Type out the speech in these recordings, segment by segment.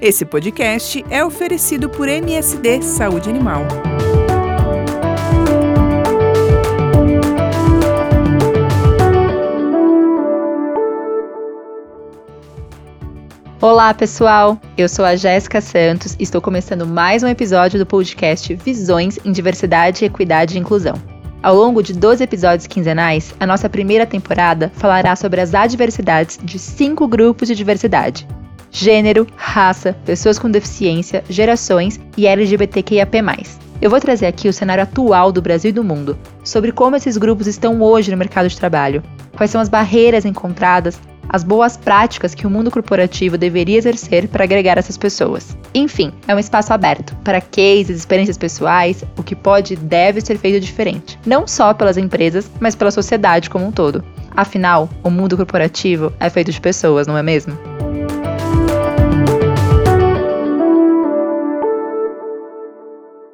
Esse podcast é oferecido por MSD Saúde Animal. Olá, pessoal! Eu sou a Jéssica Santos e estou começando mais um episódio do podcast Visões em Diversidade, Equidade e Inclusão. Ao longo de 12 episódios quinzenais, a nossa primeira temporada falará sobre as adversidades de cinco grupos de diversidade: gênero, raça, pessoas com deficiência, gerações e LGBTQIAP+. Eu vou trazer aqui o cenário atual do Brasil e do mundo, sobre como esses grupos estão hoje no mercado de trabalho, quais são as barreiras encontradas, as boas práticas que o mundo corporativo deveria exercer para agregar essas pessoas. Enfim, é um espaço aberto para cases, experiências pessoais, o que pode e deve ser feito diferente, não só pelas empresas, mas pela sociedade como um todo. Afinal, o mundo corporativo é feito de pessoas, não é mesmo?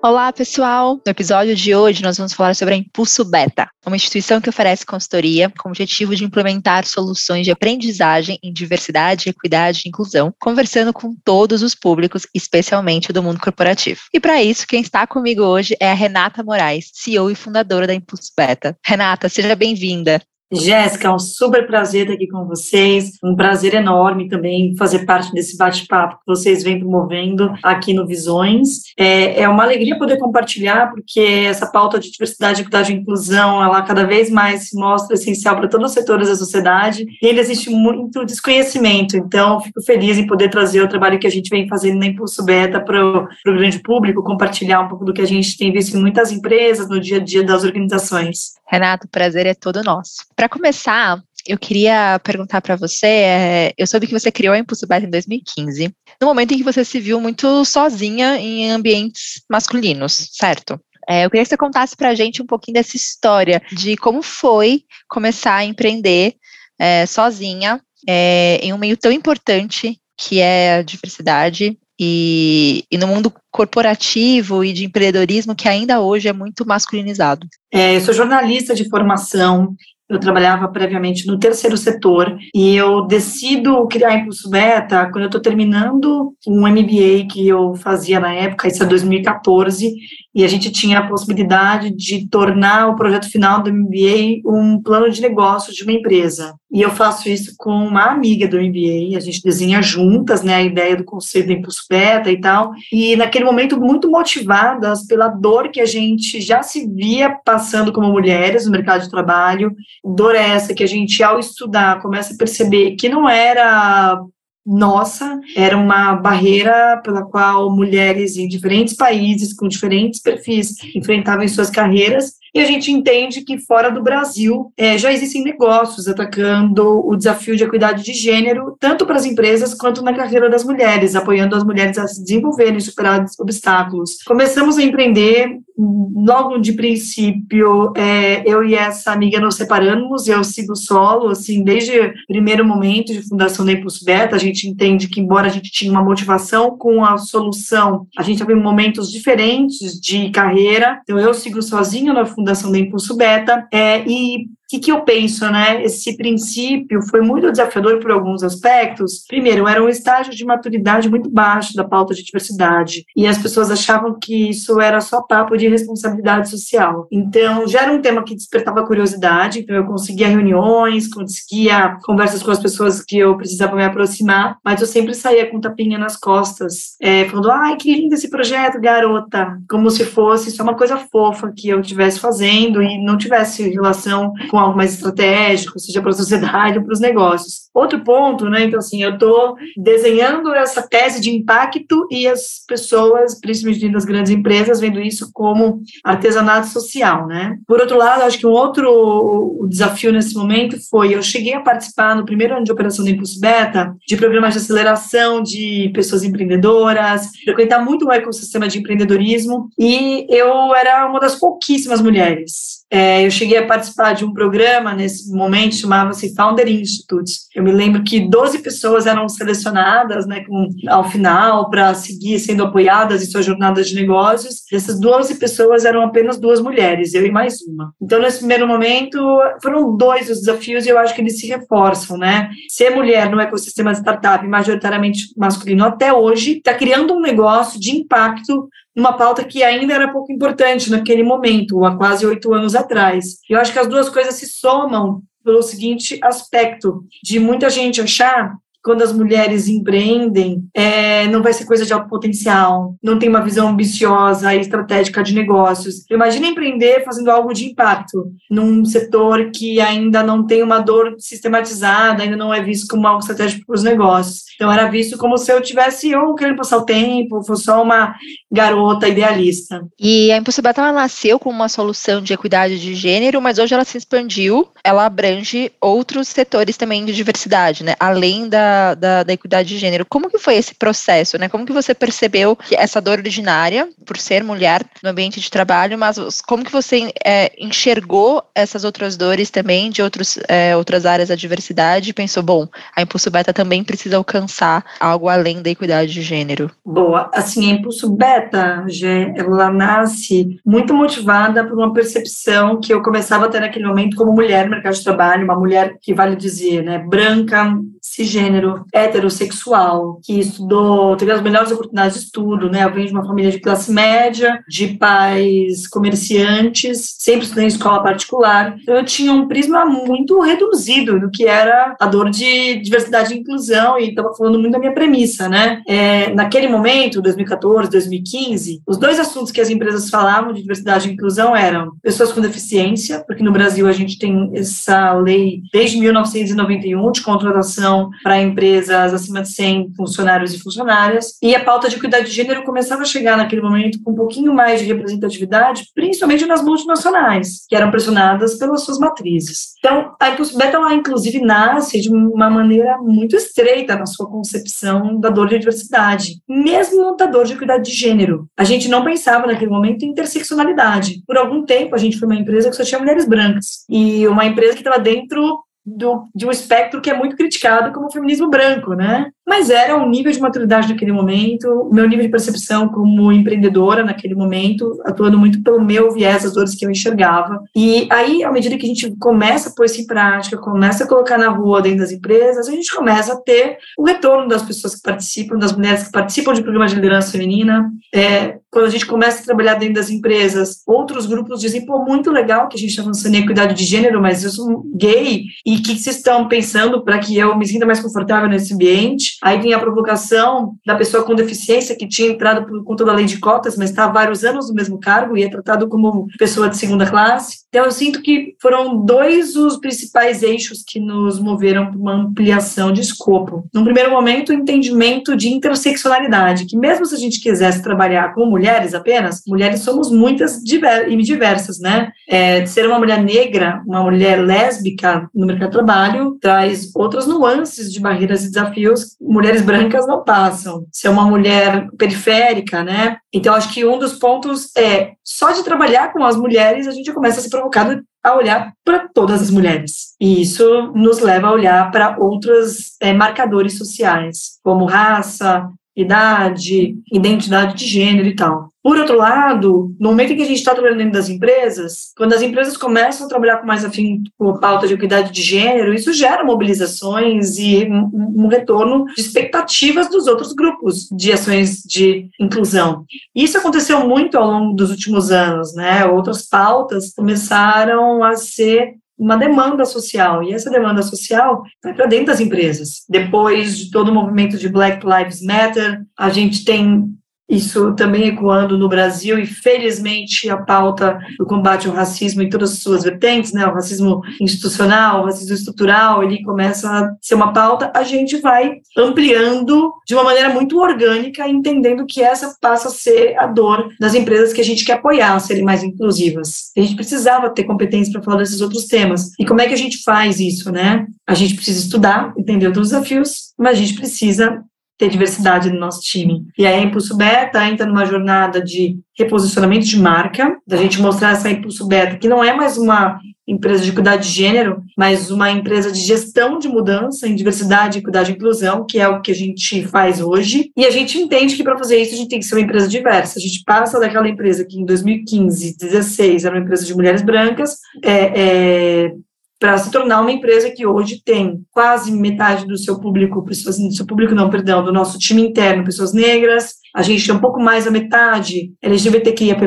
Olá, pessoal! No episódio de hoje, nós vamos falar sobre a Impulso Beta, uma instituição que oferece consultoria com o objetivo de implementar soluções de aprendizagem em diversidade, equidade e inclusão, conversando com todos os públicos, especialmente do mundo corporativo. E para isso, quem está comigo hoje é a Renata Moraes, CEO e fundadora da Impulso Beta. Renata, seja bem-vinda. Jéssica, é um super prazer estar aqui com vocês, um prazer enorme também fazer parte desse bate-papo que vocês vêm promovendo aqui no Visões. É, é, uma alegria poder compartilhar, porque essa pauta de diversidade, equidade e inclusão, ela cada vez mais se mostra essencial para todos os setores da sociedade e ainda existe muito desconhecimento, então fico feliz em poder trazer o trabalho que a gente vem fazendo na Impulso Beta para o grande público, compartilhar um pouco do que a gente tem visto em muitas empresas, no dia a dia das organizações. Renato, o prazer é todo nosso. Para começar, eu queria perguntar para você, é, eu soube que você criou a Impulso Beta em 2015, no momento em que você se viu muito sozinha em ambientes masculinos, certo? É, eu queria que você contasse para a gente um pouquinho dessa história, de como foi começar a empreender é, sozinha é, em um meio tão importante que é a diversidade e, e, no mundo corporativo e de empreendedorismo que ainda hoje é muito masculinizado. É, eu sou jornalista de formação, eu trabalhava previamente no terceiro setor e eu decido criar Impulso Beta quando eu estou terminando um MBA que eu fazia na época, isso é 2014, e a gente tinha a possibilidade de tornar o projeto final do MBA um plano de negócio de uma empresa. E eu faço isso com uma amiga do MBA, a gente desenha juntas, né, a ideia do conceito do impulso beta e tal. E naquele momento muito motivadas pela dor que a gente já se via passando como mulheres no mercado de trabalho, dor essa que a gente ao estudar começa a perceber que não era nossa, era uma barreira pela qual mulheres em diferentes países, com diferentes perfis, enfrentavam em suas carreiras, e a gente entende que fora do Brasil é, já existem negócios atacando o desafio de equidade de gênero, tanto para as empresas quanto na carreira das mulheres, apoiando as mulheres a se desenvolverem e superar obstáculos. Começamos a empreender logo de princípio, é, eu e essa amiga nos separamos, eu sigo solo, assim, desde o primeiro momento de fundação da Impulso Beta, a gente entende que, embora a gente tinha uma motivação com a solução, a gente teve momentos diferentes de carreira, então eu sigo sozinho na fundação da Impulso Beta, é, e que, que eu penso, né? Esse princípio foi muito desafiador por alguns aspectos. Primeiro, era um estágio de maturidade muito baixo da pauta de diversidade, e as pessoas achavam que isso era só papo de responsabilidade social. Então, já era um tema que despertava curiosidade, então eu conseguia reuniões, conseguia conversas com as pessoas que eu precisava me aproximar, mas eu sempre saía com tapinha nas costas, é, falando, ai, que lindo esse projeto, garota, como se fosse só uma coisa fofa que eu estivesse fazendo e não tivesse relação com algo mais estratégico, seja para a sociedade ou para os negócios. Outro ponto, né? Então, assim, eu estou desenhando essa tese de impacto e as pessoas, principalmente das grandes empresas, vendo isso como artesanato social, né? Por outro lado, acho que um outro desafio nesse momento foi, eu cheguei a participar no primeiro ano de operação do Impulso Beta, de programas de aceleração de pessoas empreendedoras, frequentar muito o ecossistema de empreendedorismo, e eu era uma das pouquíssimas mulheres É, eu cheguei a participar de um programa nesse momento, chamava-se Founder Institute. Eu me lembro que 12 pessoas eram selecionadas né, com, ao final para seguir sendo apoiadas em sua jornada de negócios. Essas 12 pessoas eram apenas duas mulheres, eu e mais uma. Então, nesse primeiro momento, foram dois os desafios e eu acho que eles se reforçam, né? Ser mulher no ecossistema de startup majoritariamente masculino até hoje está criando um negócio de impacto numa pauta que ainda era pouco importante naquele momento, há quase oito anos atrás. Eu acho que as duas coisas se somam pelo seguinte aspecto, de muita gente achar quando as mulheres empreendem, é, não vai ser coisa de alto potencial, não tem uma visão ambiciosa e estratégica de negócios. Imagina empreender fazendo algo de impacto num setor que ainda não tem uma dor sistematizada, ainda não é visto como algo estratégico para os negócios. Então era visto como se eu tivesse ou querendo passar o tempo, fosse só uma garota idealista. E a Impulso Beta ela nasceu com uma solução de equidade de gênero, mas hoje ela se expandiu, ela abrange outros setores também de diversidade, né? Além da da, da, equidade de gênero. Como que foi esse processo, né? Como que você percebeu que essa dor originária, por ser mulher no ambiente de trabalho, mas como que você é, enxergou essas outras dores também de outros, é, outras áreas da diversidade e pensou, bom, a Impulso Beta também precisa alcançar algo além da equidade de gênero? Boa, assim, a Impulso Beta, Gê, ela nasce muito motivada por uma percepção que eu começava a ter naquele momento como mulher no mercado de trabalho, uma mulher que vale dizer, né, branca, cisgênero, heterossexual, que estudou, teve as melhores oportunidades de estudo, né? Eu venho de uma família de classe média, de pais comerciantes, sempre estudei em escola particular. Então eu tinha um prisma muito reduzido do que era a dor de diversidade e inclusão, e estava falando muito da minha premissa, né? É, naquele momento, 2014, 2015, os dois assuntos que as empresas falavam de diversidade e inclusão eram pessoas com deficiência, porque no Brasil a gente tem essa lei desde 1991 de contratação para empresas acima de 100 funcionários e funcionárias. E a pauta de equidade de gênero começava a chegar naquele momento com um pouquinho mais de representatividade, principalmente nas multinacionais, que eram pressionadas pelas suas matrizes. Então, a Beta, ela, inclusive, nasce de uma maneira muito estreita na sua concepção da dor de diversidade, mesmo da dor de equidade de gênero. A gente não pensava naquele momento em interseccionalidade. Por algum tempo, a gente foi uma empresa que só tinha mulheres brancas e uma empresa que estava dentro do, de um espectro que é muito criticado como o feminismo branco, né? Mas era um nível de maturidade naquele momento, meu nível de percepção como empreendedora naquele momento, atuando muito pelo meu viés, as dores que eu enxergava. E aí, à medida que a gente começa a pôr isso em prática, começa a colocar na rua dentro das empresas, a gente começa a ter o retorno das pessoas que participam, das mulheres que participam de programas de liderança feminina. É, quando a gente começa a trabalhar dentro das empresas, outros grupos dizem, pô, muito legal que a gente está avançando em equidade de gênero, mas eu sou gay e o que vocês estão pensando para que eu me sinta mais confortável nesse ambiente? Aí vinha a provocação da pessoa com deficiência que tinha entrado por conta da lei de cotas, mas está há vários anos no mesmo cargo e é tratado como pessoa de segunda classe. Então, eu sinto que foram dois os principais eixos que nos moveram para uma ampliação de escopo. Num primeiro momento, o entendimento de interseccionalidade, que mesmo se a gente quisesse trabalhar com mulheres apenas, mulheres somos muitas e diversas, né? É, ser uma mulher negra, uma mulher lésbica no mercado de trabalho, traz outras nuances de barreiras e desafios que mulheres brancas não passam. Ser uma mulher periférica, né? Então, acho que um dos pontos é, só de trabalhar com as mulheres, a gente começa a se provocado a olhar para todas as mulheres. E isso nos leva a olhar para outros é, marcadores sociais, como raça, idade, identidade de gênero e tal. Por outro lado, no momento em que a gente está trabalhando dentro das empresas, quando as empresas começam a trabalhar com mais afim com a pauta de equidade de gênero, isso gera mobilizações e um, um retorno de expectativas dos outros grupos de ações de inclusão. Isso aconteceu muito ao longo dos últimos anos, né? Outras pautas começaram a ser uma demanda social, e essa demanda social vai para dentro das empresas. Depois de todo o movimento de Black Lives Matter, a gente tem isso também ecoando no Brasil, e felizmente a pauta do combate ao racismo em todas as suas vertentes, né, o racismo institucional, o racismo estrutural, ele começa a ser uma pauta, a gente vai ampliando de uma maneira muito orgânica, entendendo que essa passa a ser a dor das empresas que a gente quer apoiar, serem mais inclusivas. A gente precisava ter competência para falar desses outros temas. E como é que a gente faz isso, né? A gente precisa estudar, entender os desafios, mas a gente precisa ter diversidade no nosso time. E a Impulso Beta entra numa jornada de reposicionamento de marca, da gente mostrar essa Impulso Beta, que não é mais uma empresa de equidade de gênero, mas uma empresa de gestão de mudança em diversidade, equidade e inclusão, que é o que a gente faz hoje. E a gente entende que para fazer isso a gente tem que ser uma empresa diversa. A gente passa daquela empresa que em 2015, 2016 era uma empresa de mulheres brancas, é, é para se tornar uma empresa que hoje tem quase metade do seu público, pessoas, do seu público não, perdão, do nosso time interno, pessoas negras, a gente tem um pouco mais da metade LGBTQIAP+,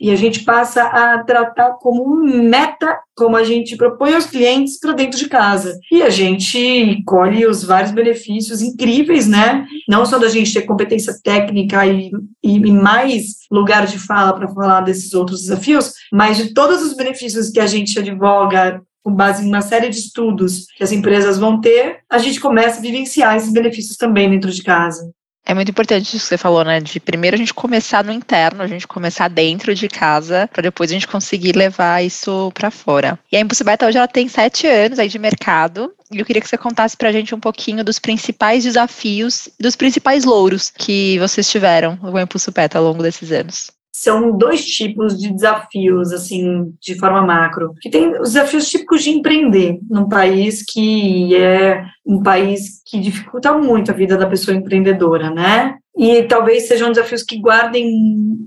e a gente passa a tratar como meta, como a gente propõe aos clientes para dentro de casa. E a gente colhe os vários benefícios incríveis, né? Não só da gente ter competência técnica e, e, mais lugar de fala para falar desses outros desafios, mas de todos os benefícios que a gente advoga com base em uma série de estudos que as empresas vão ter, a gente começa a vivenciar esses benefícios também dentro de casa. É muito importante isso que você falou, né? De primeiro a gente começar no interno, a gente começar dentro de casa, para depois a gente conseguir levar isso para fora. E a Impulso Beta hoje ela tem sete anos aí de mercado. E eu queria que você contasse para a gente um pouquinho dos principais desafios, dos principais louros que vocês tiveram no Impulso Beta ao longo desses anos são dois tipos de desafios, assim, de forma macro. Que tem os desafios típicos de empreender num país que é um país que dificulta muito a vida da pessoa empreendedora, né? E talvez sejam desafios que guardem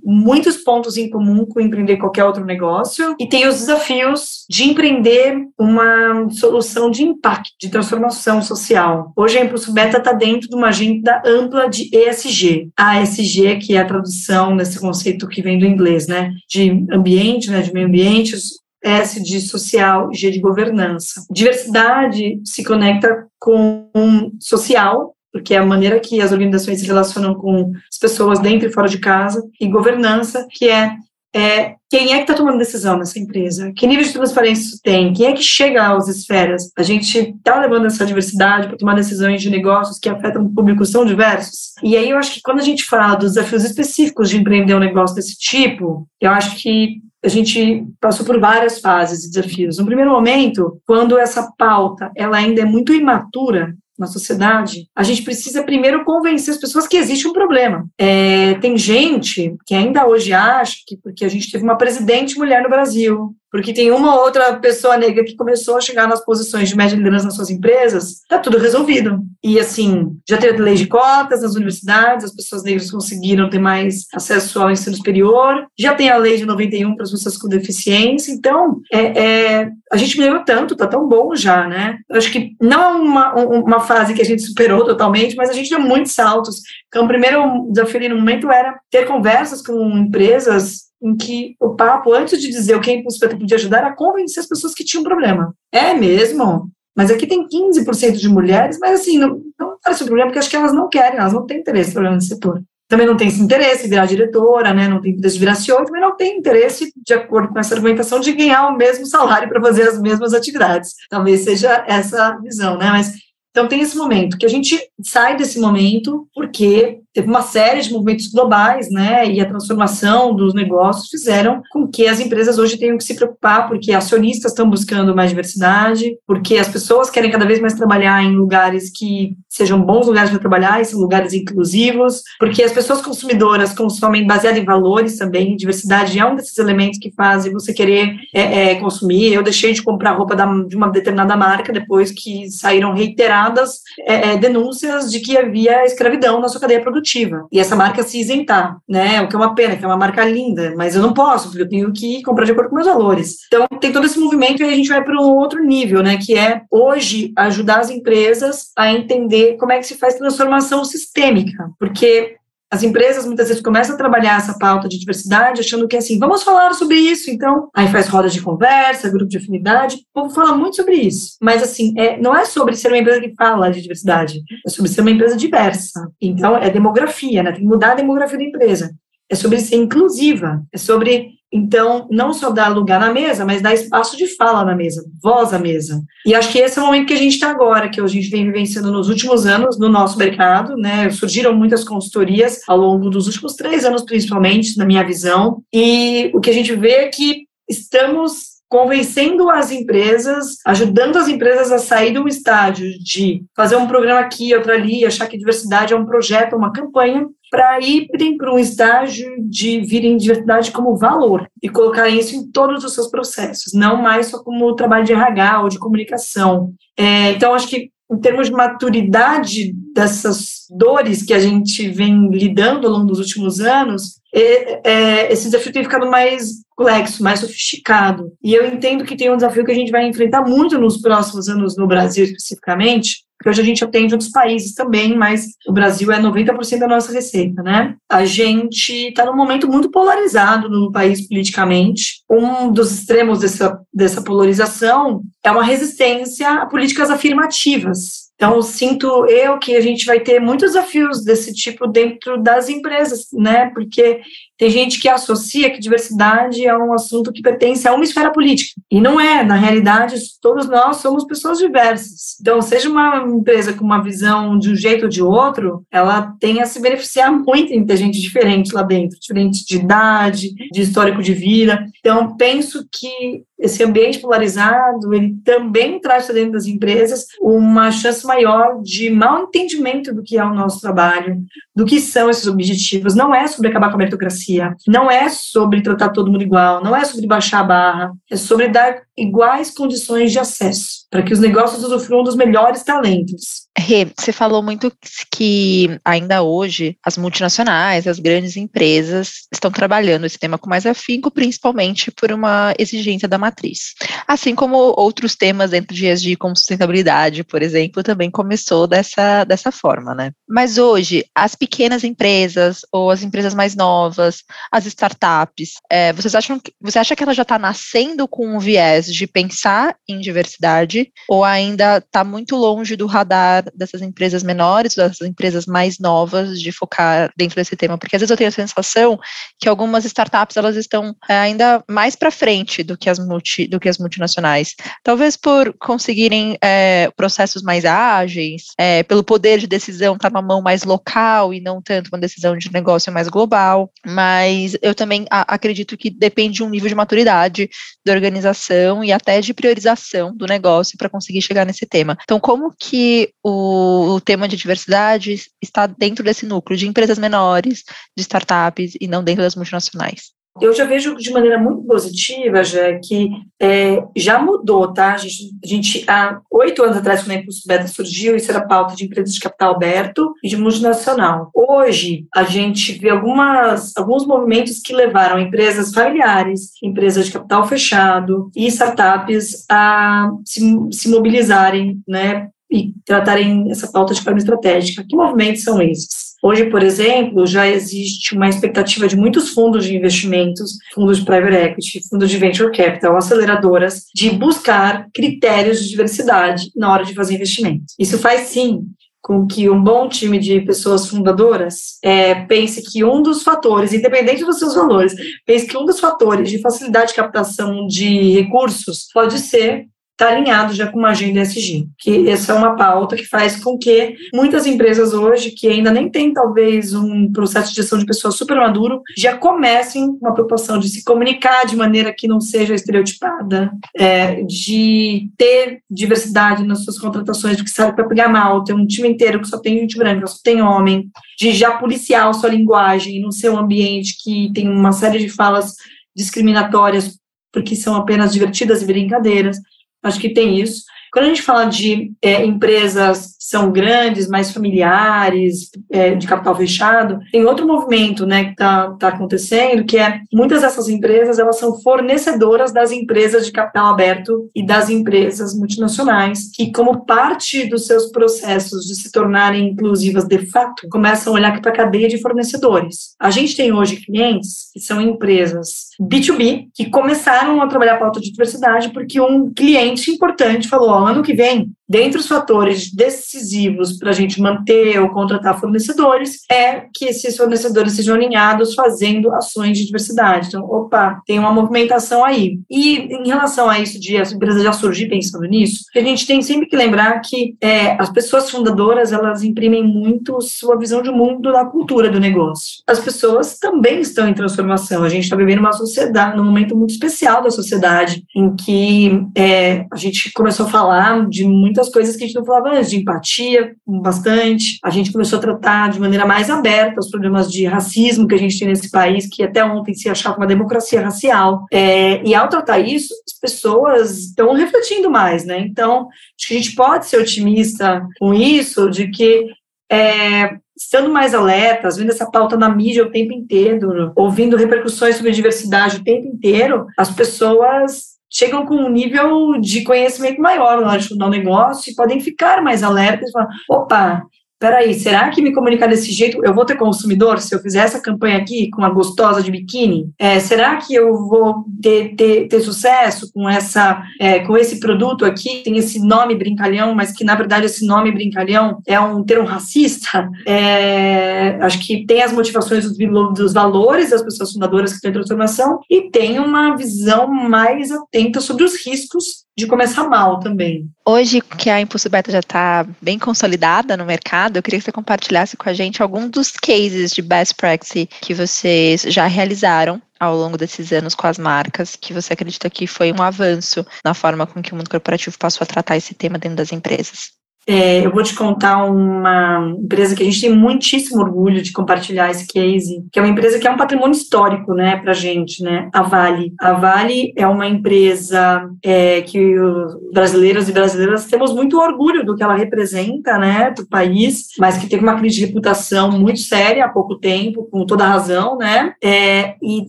muitos pontos em comum com empreender qualquer outro negócio. E tem os desafios de empreender uma solução de impacto, de transformação social. Hoje a Impulso Beta está dentro de uma agenda ampla de ESG. A ESG, que é a tradução desse conceito que vem do inglês, né? De ambiente, né? De meio ambiente, S de social G de governança. Diversidade se conecta com social, porque é a maneira que as organizações se relacionam com as pessoas dentro e fora de casa, e governança, que é, é quem é que está tomando decisão nessa empresa, que nível de transparência isso tem, quem é que chega às esferas. A gente está levando essa diversidade para tomar decisões de negócios que afetam o público, são diversos. E aí eu acho que quando a gente fala dos desafios específicos de empreender um negócio desse tipo, eu acho que a gente passou por várias fases e desafios. No primeiro momento, quando essa pauta ela ainda é muito imatura, na sociedade, a gente precisa primeiro convencer as pessoas que existe um problema. É, tem gente que ainda hoje acha que porque a gente teve uma presidente mulher no Brasil, porque tem uma ou outra pessoa negra que começou a chegar nas posições de média liderança nas suas empresas, tá tudo resolvido. E assim, já teve lei de cotas nas universidades, as pessoas negras conseguiram ter mais acesso ao ensino superior, já tem a lei de 91 para as pessoas com deficiência, então é, é, a gente melhorou tanto, tá tão bom já, né? Eu acho que não é uma, uma fase que a gente superou totalmente, mas a gente deu muitos saltos. Então, o primeiro desafio no momento era ter conversas com empresas em que o papo, antes de dizer o que a Impulso podia ajudar, era convencer as pessoas que tinham um problema. É mesmo? Mas aqui tem 15% de mulheres, mas assim, não, não parece um problema, porque acho que elas não querem, elas não têm interesse em trabalhar nesse setor. Também não tem esse interesse em virar diretora, né? não tem interesse de virar CEO, também não tem interesse, de acordo com essa argumentação, de ganhar o mesmo salário para fazer as mesmas atividades. Talvez seja essa visão, né? Mas então tem esse momento que a gente sai desse momento porque teve uma série de movimentos globais, né, e a transformação dos negócios fizeram com que as empresas hoje tenham que se preocupar, porque acionistas estão buscando mais diversidade, porque as pessoas querem cada vez mais trabalhar em lugares que sejam bons lugares para trabalhar, e são lugares inclusivos, porque as pessoas consumidoras consomem baseado em valores também, diversidade é um desses elementos que fazem você querer é, é, consumir. Eu deixei de comprar roupa da, de uma determinada marca depois que saíram reiteradas é, é denúncias de que havia escravidão na sua cadeia produtiva produtiva. E essa marca se isentar, né? O que é uma pena, que é uma marca linda, mas eu não posso, porque eu tenho que comprar de acordo com meus valores. Então, tem todo esse movimento e a gente vai para um outro nível, né? Que é hoje ajudar as empresas a entender como é que se faz transformação sistêmica. Porque as empresas muitas vezes começam a trabalhar essa pauta de diversidade achando que é assim, vamos falar sobre isso, então. Aí faz rodas de conversa, grupo de afinidade, o povo fala muito sobre isso. Mas assim, é, não é sobre ser uma empresa que fala de diversidade, é sobre ser uma empresa diversa. Então, é demografia, né? Tem que mudar a demografia da empresa. É sobre ser inclusiva, é sobre então, não só dar lugar na mesa, mas dar espaço de fala na mesa, voz à mesa. E acho que esse é o momento que a gente está agora, que a gente vem vivenciando nos últimos anos no nosso mercado, né? Surgiram muitas consultorias ao longo dos últimos três anos, principalmente, na minha visão. E o que a gente vê é que estamos convencendo as empresas, ajudando as empresas a sair de um estágio de fazer um programa aqui, outro ali, achar que diversidade é um projeto, uma campanha, para irem para um estágio de virem diversidade como valor e colocarem isso em todos os seus processos, não mais só como trabalho de RH ou de comunicação. É, então, acho que em termos de maturidade dessas dores que a gente vem lidando ao longo dos últimos anos, é, é, esse desafio tem ficado mais complexo, mais sofisticado. E eu entendo que tem um desafio que a gente vai enfrentar muito nos próximos anos no Brasil, especificamente, porque hoje a gente atende outros países também, mas o Brasil é 90% da nossa receita, né? A gente está num momento muito polarizado no país politicamente. Um dos extremos dessa, dessa polarização é uma resistência a políticas afirmativas. Então, sinto eu que a gente vai ter muitos desafios desse tipo dentro das empresas, né? Porque tem gente que associa que diversidade é um assunto que pertence a uma esfera política. E não é. Na realidade, todos nós somos pessoas diversas. Então, seja uma empresa com uma visão de um jeito ou de outro, ela tem a se beneficiar muito em ter gente diferente lá dentro, diferente de idade, de histórico de vida. Então, penso que esse ambiente polarizado, ele também traz para dentro das empresas uma chance maior de mal entendimento do que é o nosso trabalho, do que são esses objetivos. Não é sobre acabar com a meritocracia, não é sobre tratar todo mundo igual, não é sobre baixar a barra, é sobre dar iguais condições de acesso para que os negócios usufruam dos melhores talentos. Rê, você falou muito que ainda hoje as multinacionais, as grandes empresas estão trabalhando esse tema com mais afinco, principalmente por uma exigência da matriz. Assim como outros temas dentro de ESG, como sustentabilidade, por exemplo, também começou dessa, dessa forma, né? Mas hoje, as pequenas empresas ou as empresas mais novas, as startups, é, vocês acham que, você acha que ela já está nascendo com um viés de pensar em diversidade ou ainda está muito longe do radar dessas empresas menores, dessas empresas mais novas, de focar dentro desse tema, porque às vezes eu tenho a sensação que algumas startups elas estão é, ainda mais para frente do que as multi, do que as multinacionais, talvez por conseguirem é, processos mais ágeis, é, pelo poder de decisão estar tá numa mão mais local e não tanto uma decisão de negócio mais global, mas eu também acredito que depende de um nível de maturidade da organização e até de priorização do negócio para conseguir chegar nesse tema. Então, como que o o, tema de diversidade está dentro desse núcleo de empresas menores, de startups e não dentro das multinacionais. Eu já vejo de maneira muito positiva, já que é, já mudou, tá? A gente, a gente, há oito anos atrás, quando a Impulso Beta surgiu, isso era pauta de empresas de capital aberto e de multinacional. Hoje, a gente vê algumas, alguns movimentos que levaram empresas familiares, empresas de capital fechado e startups a se, se mobilizarem, né, e tratarem essa pauta de forma estratégica. Que movimentos são esses? Hoje, por exemplo, já existe uma expectativa de muitos fundos de investimentos, fundos de private equity, fundos de venture capital, aceleradoras, de buscar critérios de diversidade na hora de fazer investimentos. Isso faz sim com que um bom time de pessoas fundadoras é, pense que um dos fatores, independente dos seus valores, pense que um dos fatores de facilidade de captação de recursos pode ser está alinhado já com uma agenda ESG, que essa é uma pauta que faz com que muitas empresas hoje, que ainda nem têm talvez um processo de gestão de pessoas super maduro, já comecem uma preocupação de se comunicar de maneira que não seja estereotipada, é, de ter diversidade nas suas contratações, porque sabe para pegar mal, ter um time inteiro que só tem gente branca, só tem homem, de já policiar sua linguagem, não ser um ambiente que tem uma série de falas discriminatórias porque são apenas divertidas e brincadeiras. Acho que tem isso. Quando a gente fala de é, empresas são grandes, mais familiares, é, de capital fechado, tem outro movimento né, que está tá acontecendo, que é muitas dessas empresas elas são fornecedoras das empresas de capital aberto e das empresas multinacionais, que, como parte dos seus processos de se tornarem inclusivas de fato, começam a olhar para a cadeia de fornecedores. A gente tem hoje clientes que são empresas B2B que começaram a trabalhar a pauta de diversidade porque um cliente importante falou: ano que vem dentre os fatores decisivos para a gente manter ou contratar fornecedores, é que esses fornecedores sejam alinhados fazendo ações de diversidade. Então, opa, tem uma movimentação aí. E em relação a isso de as empresas já surgir pensando nisso, a gente tem sempre que lembrar que é, as pessoas fundadoras, elas imprimem muito sua visão de mundo da cultura do negócio. As pessoas também estão em transformação. A gente está vivendo uma sociedade, num momento muito especial da sociedade, em que é, a gente começou a falar de muitas coisas que a gente não falava antes, de empatia, bastante. A gente começou a tratar de maneira mais aberta os problemas de racismo que a gente tem nesse país, que até ontem se achava uma democracia racial. É, e ao tratar isso, as pessoas estão refletindo mais, né? Então, acho que a gente pode ser otimista com isso, de que é, estando mais alertas, vendo essa pauta na mídia o tempo inteiro, ouvindo repercussões sobre diversidade o tempo inteiro, as pessoas chegam com um nível de conhecimento maior na hora de fundar um negócio e podem ficar mais alertas e falar, opa, peraí, será que me comunicar desse jeito, eu vou ter consumidor se eu fizer essa campanha aqui com uma gostosa de biquíni? É, será que eu vou ter, ter, ter sucesso com, essa, é, com esse produto aqui, tem esse nome brincalhão, mas que na verdade esse nome brincalhão é um termo racista? É, acho que tem as motivações dos, dos valores das pessoas fundadoras que têm transformação e tem uma visão mais atenta sobre os riscos de começar mal também. Hoje que a Impulso Beta já está bem consolidada no mercado, eu queria que você compartilhasse com a gente alguns dos cases de best practice que vocês já realizaram ao longo desses anos com as marcas, que você acredita que foi um avanço na forma com que o mundo corporativo passou a tratar esse tema dentro das empresas. É, eu vou te contar uma empresa que a gente tem muitíssimo orgulho de compartilhar esse case, que é uma empresa que é um patrimônio histórico, né, para gente, né, a Vale. A Vale é uma empresa é, que os brasileiros e brasileiras temos muito orgulho do que ela representa, né, para o país, mas que teve uma crise de reputação muito séria há pouco tempo, com toda razão, né, é, e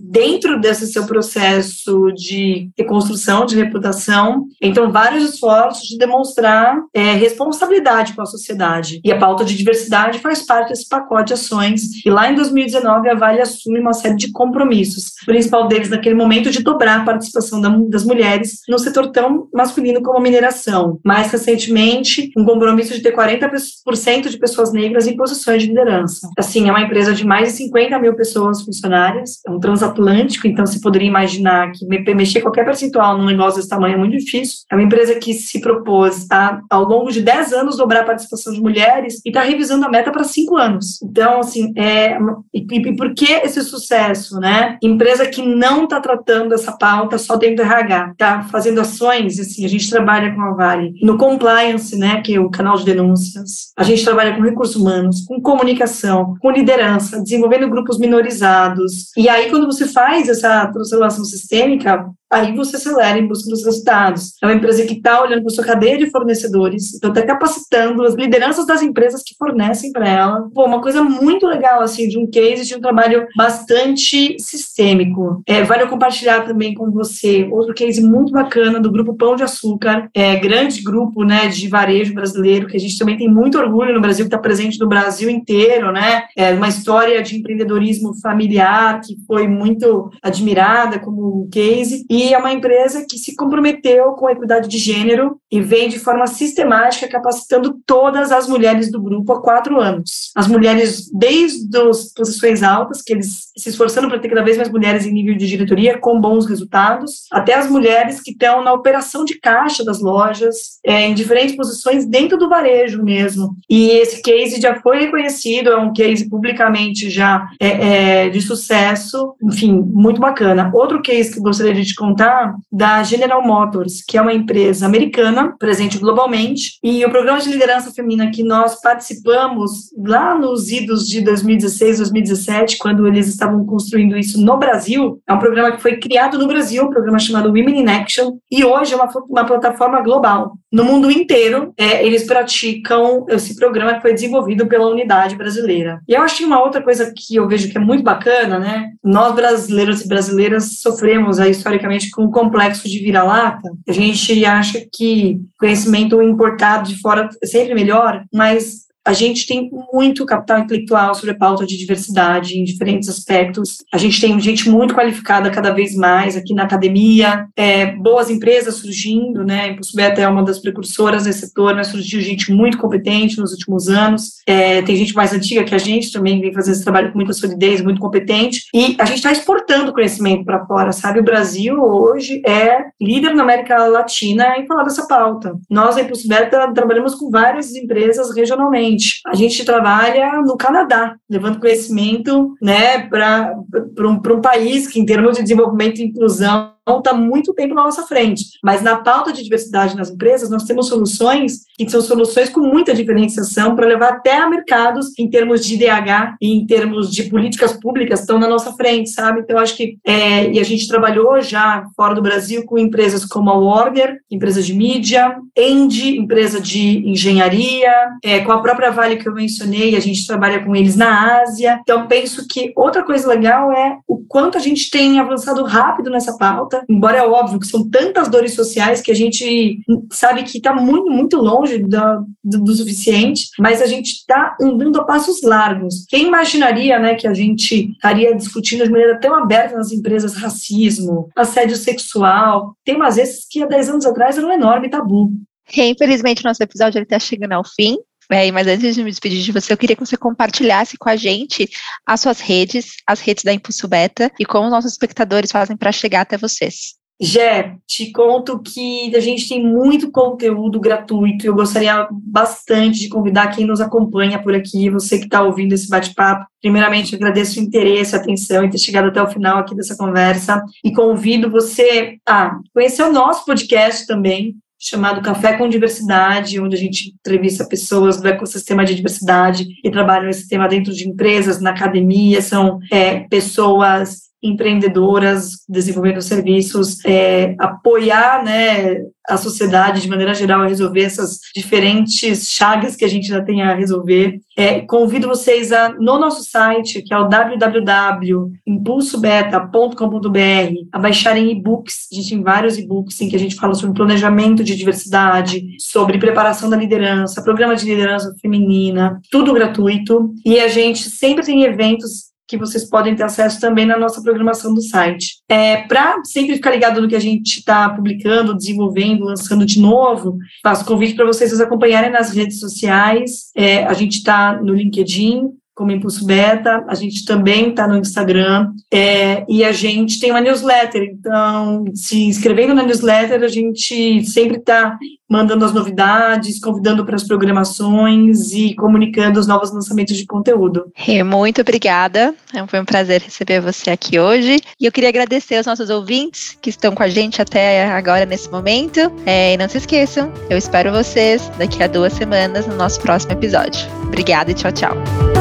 dentro desse seu processo de reconstrução de reputação, então vários esforços de demonstrar é, responsabilidade responsabilidade com a sociedade. E a pauta de diversidade faz parte desse pacote de ações. E lá em 2019, a Vale assume uma série de compromissos. O principal deles, naquele momento, de dobrar a participação das mulheres no setor tão masculino como a mineração. Mais recentemente, um compromisso de ter 40% de pessoas negras em posições de liderança. Assim, é uma empresa de mais de 50 mil pessoas funcionárias, é um transatlântico, então se poderia imaginar que mexer qualquer percentual num negócio desse tamanho é muito difícil. É uma empresa que se propôs a, ao longo de 10 anos dobrar a participação de mulheres e está revisando a meta para cinco anos. Então, assim, é, e, e, por que esse sucesso, né? Empresa que não está tratando essa pauta só dentro do RH, está fazendo ações, assim, a gente trabalha com a Vale no compliance, né, que é o canal de denúncias, a gente trabalha com recursos humanos, com comunicação, com liderança, desenvolvendo grupos minorizados. E aí, quando você faz essa transformação sistêmica, aí você acelera em busca dos resultados. É uma empresa que está olhando para sua cadeia de fornecedores, então está capacitando as lideranças das empresas que fornecem para ela. Pô, uma coisa muito legal, assim, de um case, de um trabalho bastante sistêmico. É, vale eu compartilhar também com você outro case muito bacana do Grupo Pão de Açúcar, é, grande grupo, né, de varejo brasileiro, que a gente também tem muito orgulho no Brasil, que está presente no Brasil inteiro, né, é uma história de empreendedorismo familiar que foi muito admirada como case, e é uma empresa que se comprometeu com a equidade de gênero e vem de forma sistemática capacitando todas as mulheres do grupo há quatro anos. As mulheres, desde as posições altas, que eles se esforçando para ter cada vez mais mulheres em nível de diretoria com bons resultados, até as mulheres que estão na operação de caixa das lojas, é, em diferentes posições dentro do varejo mesmo. E esse case já foi reconhecido, é um case publicamente já é, é, de sucesso, enfim, muito bacana. Outro case que eu gostaria de te contar contar da General Motors, que é uma empresa americana, presente globalmente, e o programa de liderança feminina que nós participamos lá nos idos de 2016, 2017, quando eles estavam construindo isso no Brasil, é um programa que foi criado no Brasil, um programa chamado Women in Action, e hoje é uma, uma plataforma global. No mundo inteiro, é, eles praticam esse programa que foi desenvolvido pela unidade brasileira. E eu acho que uma outra coisa que eu vejo que é muito bacana, né? Nós brasileiros e brasileiras sofremos aí, historicamente com o complexo de vira-lata. A gente acha que conhecimento importado de fora sempre melhor, mas A gente tem muito capital intelectual sobre a pauta de diversidade em diferentes aspectos. A gente tem gente muito qualificada cada vez mais aqui na academia, é, boas empresas surgindo, né? Impulso é uma das precursoras desse setor, mas surgiu gente muito competente nos últimos anos. É, tem gente mais antiga que a gente também vem fazendo esse trabalho com muita solidez, muito competente. E a gente está exportando conhecimento para fora, sabe? O Brasil hoje é líder na América Latina em falar dessa pauta. Nós, Impulso Beta, trabalhamos com várias empresas regionalmente. A gente trabalha no Canadá, levando conhecimento né, para um, um país que, em termos de desenvolvimento e inclusão, está muito tempo na nossa frente. Mas na pauta de diversidade nas empresas, nós temos soluções que são soluções com muita diferenciação para levar até a mercados em termos de IDH e em termos de políticas públicas estão na nossa frente, sabe? Então, acho que, é, e a gente trabalhou já fora do Brasil com empresas como a Warner, empresa de mídia, Endi, empresa de engenharia, é, com a própria Vale que eu mencionei, a gente trabalha com eles na Ásia. Então, penso que outra coisa legal é o quanto a gente tem avançado rápido nessa pauta, embora é óbvio que são tantas dores sociais que a gente sabe que está muito, muito longe do, do, suficiente, mas a gente está andando a passos largos. Quem imaginaria né, que a gente estaria discutindo de maneira tão aberta nas empresas racismo, assédio sexual, temas esses que há 10 anos atrás eram um enorme tabu. Infelizmente, nosso episódio está chegando ao fim. É, mas antes de me despedir de você, eu queria que você compartilhasse com a gente as suas redes, as redes da Impulso Beta e como nossos espectadores fazem para chegar até vocês. Jé, te conto que a gente tem muito conteúdo gratuito. Eu gostaria bastante de convidar quem nos acompanha por aqui, você que está ouvindo esse bate-papo. Primeiramente, agradeço o interesse, a atenção e ter chegado até o final aqui dessa conversa. E convido você a conhecer o nosso podcast também, chamado Café com Diversidade, onde a gente entrevista pessoas do ecossistema de diversidade e trabalham esse tema dentro de empresas, na academia, são é, pessoas empreendedoras desenvolvendo serviços, é, apoiar né, a sociedade de maneira geral a resolver essas diferentes chagas que a gente já tem a resolver. É, convido vocês a, no nosso site, que é o www.impulsobeta.com.br, a baixarem e-books. A gente tem vários e-books em que a gente fala sobre planejamento de diversidade, sobre preparação da liderança, programa de liderança feminina, tudo gratuito. E a gente sempre tem eventos que vocês podem ter acesso também na nossa programação do site. É, Para sempre ficar ligado no que a gente está publicando, desenvolvendo, lançando de novo, faço convite para vocês nos acompanharem nas redes sociais. É, a gente está no LinkedIn, como Impulso Beta, a gente também está no Instagram é, e a gente tem uma newsletter. Então, se inscrevendo na newsletter, a gente sempre está mandando as novidades, convidando para as programações e comunicando os novos lançamentos de conteúdo. Muito obrigada, foi um prazer receber você aqui hoje. E eu queria agradecer aos nossos ouvintes que estão com a gente até agora nesse momento. É, e não se esqueçam, eu espero vocês daqui a duas semanas no nosso próximo episódio. Obrigada e tchau, tchau.